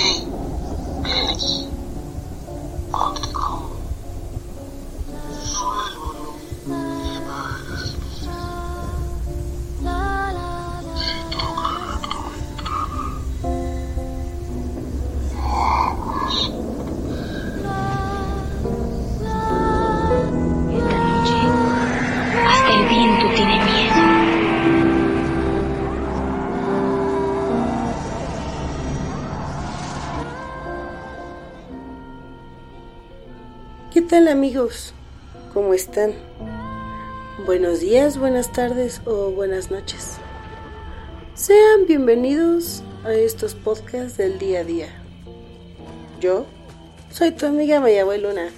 礼に回ってく tal amigos? ¿Cómo están? Buenos días, buenas tardes o buenas noches. Sean bienvenidos a estos podcasts del día a día. Yo soy tu amiga Mayabue Luna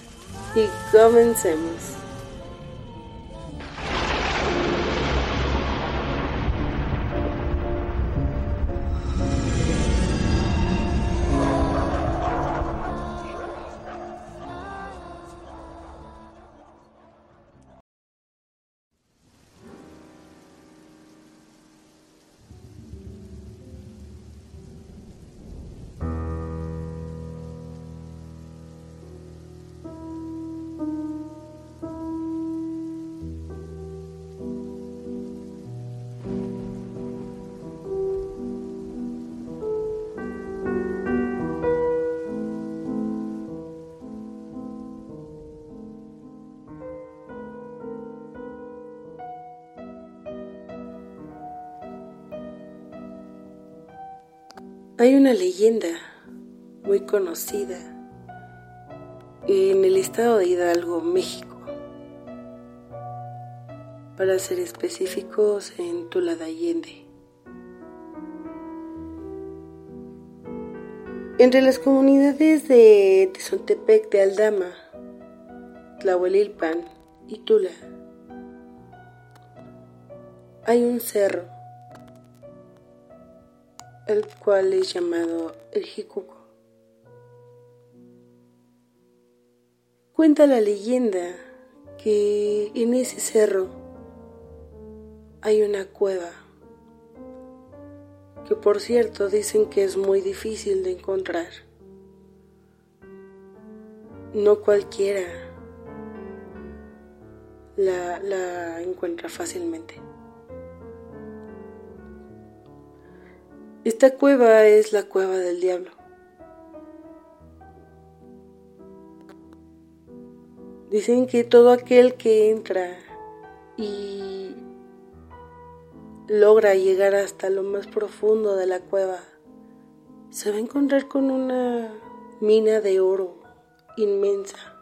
y comencemos. Hay una leyenda muy conocida en el estado de Hidalgo, México. Para ser específicos, en Tula de Allende. Entre las comunidades de Tezontepec de Aldama, Tlahuelilpan y Tula, hay un cerro el cual es llamado el Jicuco. Cuenta la leyenda que en ese cerro hay una cueva, que por cierto dicen que es muy difícil de encontrar. No cualquiera la, la encuentra fácilmente. Esta cueva es la cueva del diablo. Dicen que todo aquel que entra y logra llegar hasta lo más profundo de la cueva se va a encontrar con una mina de oro inmensa,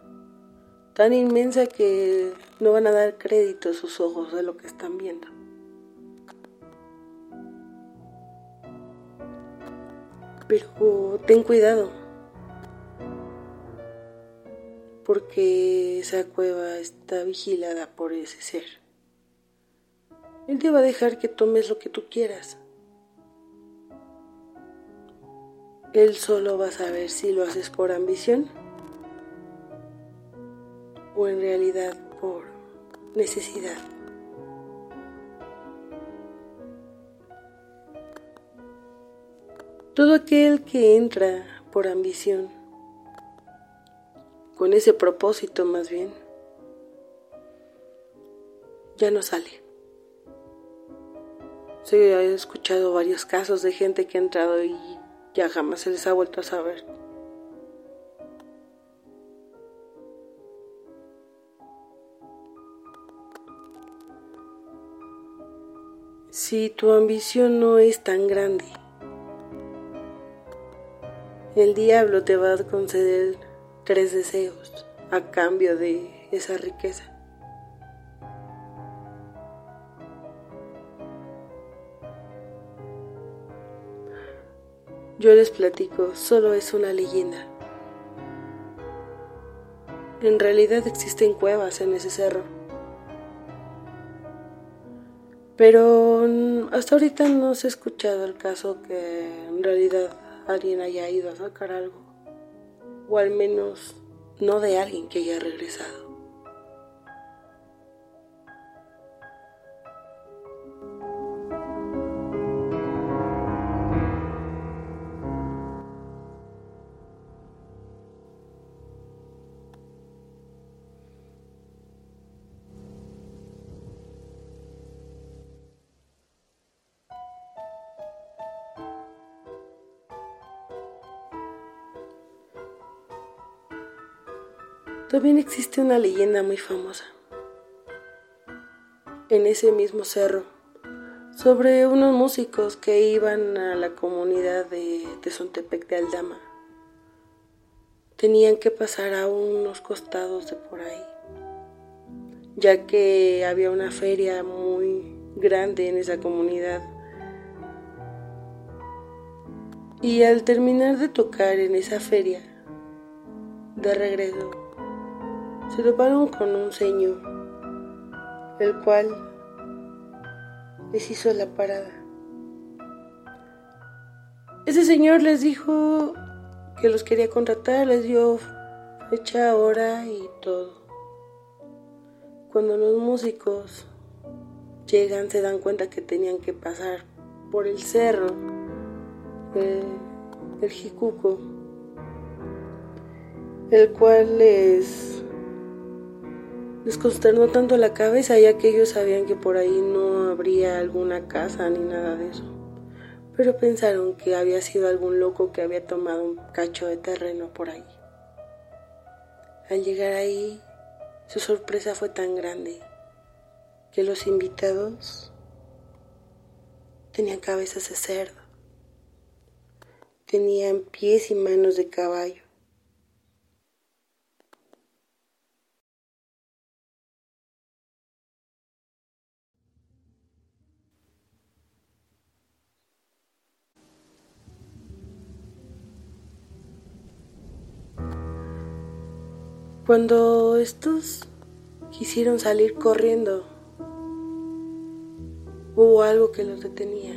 tan inmensa que no van a dar crédito a sus ojos de lo que están viendo. Pero ten cuidado, porque esa cueva está vigilada por ese ser. Él te va a dejar que tomes lo que tú quieras. Él solo va a saber si lo haces por ambición o en realidad por necesidad. Todo aquel que entra por ambición, con ese propósito más bien, ya no sale. Sí, he escuchado varios casos de gente que ha entrado y ya jamás se les ha vuelto a saber. Si tu ambición no es tan grande, el diablo te va a conceder tres deseos a cambio de esa riqueza. Yo les platico, solo es una leyenda. En realidad existen cuevas en ese cerro. Pero hasta ahorita no se ha escuchado el caso que en realidad alguien haya ido a sacar algo. O al menos no de alguien que haya regresado. También existe una leyenda muy famosa en ese mismo cerro sobre unos músicos que iban a la comunidad de Tezontepec de Aldama. Tenían que pasar a unos costados de por ahí, ya que había una feria muy grande en esa comunidad. Y al terminar de tocar en esa feria, de regreso, se toparon con un señor, el cual les hizo la parada. Ese señor les dijo que los quería contratar, les dio fecha, hora y todo. Cuando los músicos llegan se dan cuenta que tenían que pasar por el cerro del Jicuco, el cual les les consternó tanto la cabeza ya que ellos sabían que por ahí no habría alguna casa ni nada de eso. Pero pensaron que había sido algún loco que había tomado un cacho de terreno por ahí. Al llegar ahí, su sorpresa fue tan grande que los invitados tenían cabezas de cerdo, tenían pies y manos de caballo Cuando estos quisieron salir corriendo, hubo algo que los detenía.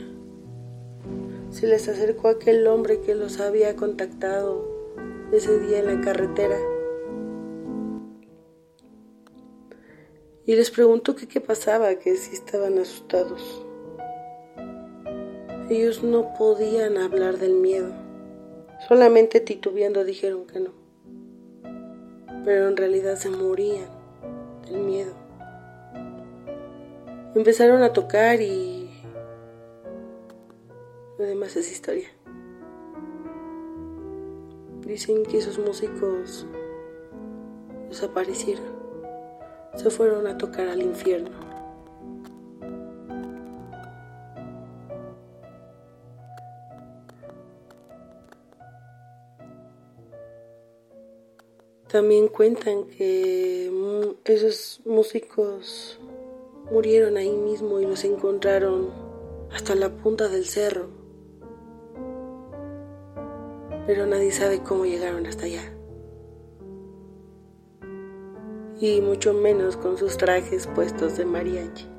Se les acercó aquel hombre que los había contactado ese día en la carretera y les preguntó qué pasaba, que si estaban asustados. Ellos no podían hablar del miedo, solamente titubeando dijeron que no pero en realidad se morían del miedo. Empezaron a tocar y lo demás es historia. Dicen que esos músicos desaparecieron, se fueron a tocar al infierno. También cuentan que esos músicos murieron ahí mismo y los encontraron hasta la punta del cerro. Pero nadie sabe cómo llegaron hasta allá. Y mucho menos con sus trajes puestos de mariachi.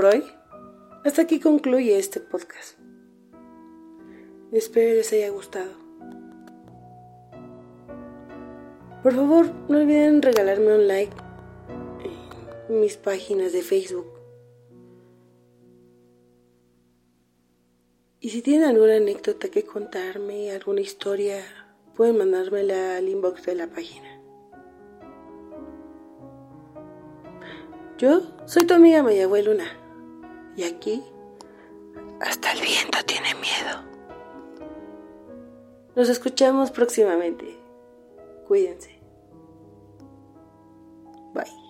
Por hoy, hasta aquí concluye este podcast. Espero les haya gustado. Por favor, no olviden regalarme un like en mis páginas de Facebook. Y si tienen alguna anécdota que contarme, alguna historia, pueden mandármela al inbox de la página. Yo soy tu amiga Mayagüe Luna. Y aquí, hasta el viento tiene miedo. Nos escuchamos próximamente. Cuídense. Bye.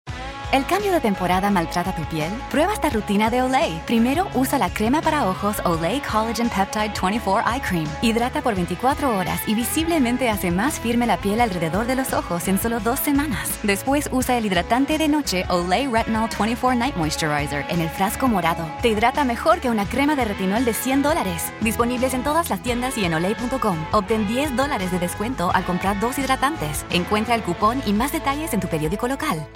¿El cambio de temporada maltrata tu piel? Prueba esta rutina de Olay. Primero, usa la crema para ojos Olay Collagen Peptide 24 Eye Cream. Hidrata por 24 horas y visiblemente hace más firme la piel alrededor de los ojos en solo dos semanas. Después, usa el hidratante de noche Olay Retinol 24 Night Moisturizer en el frasco morado. Te hidrata mejor que una crema de retinol de 100 dólares. Disponibles en todas las tiendas y en olay.com. Obtén 10 dólares de descuento al comprar dos hidratantes. Encuentra el cupón y más detalles en tu periódico local.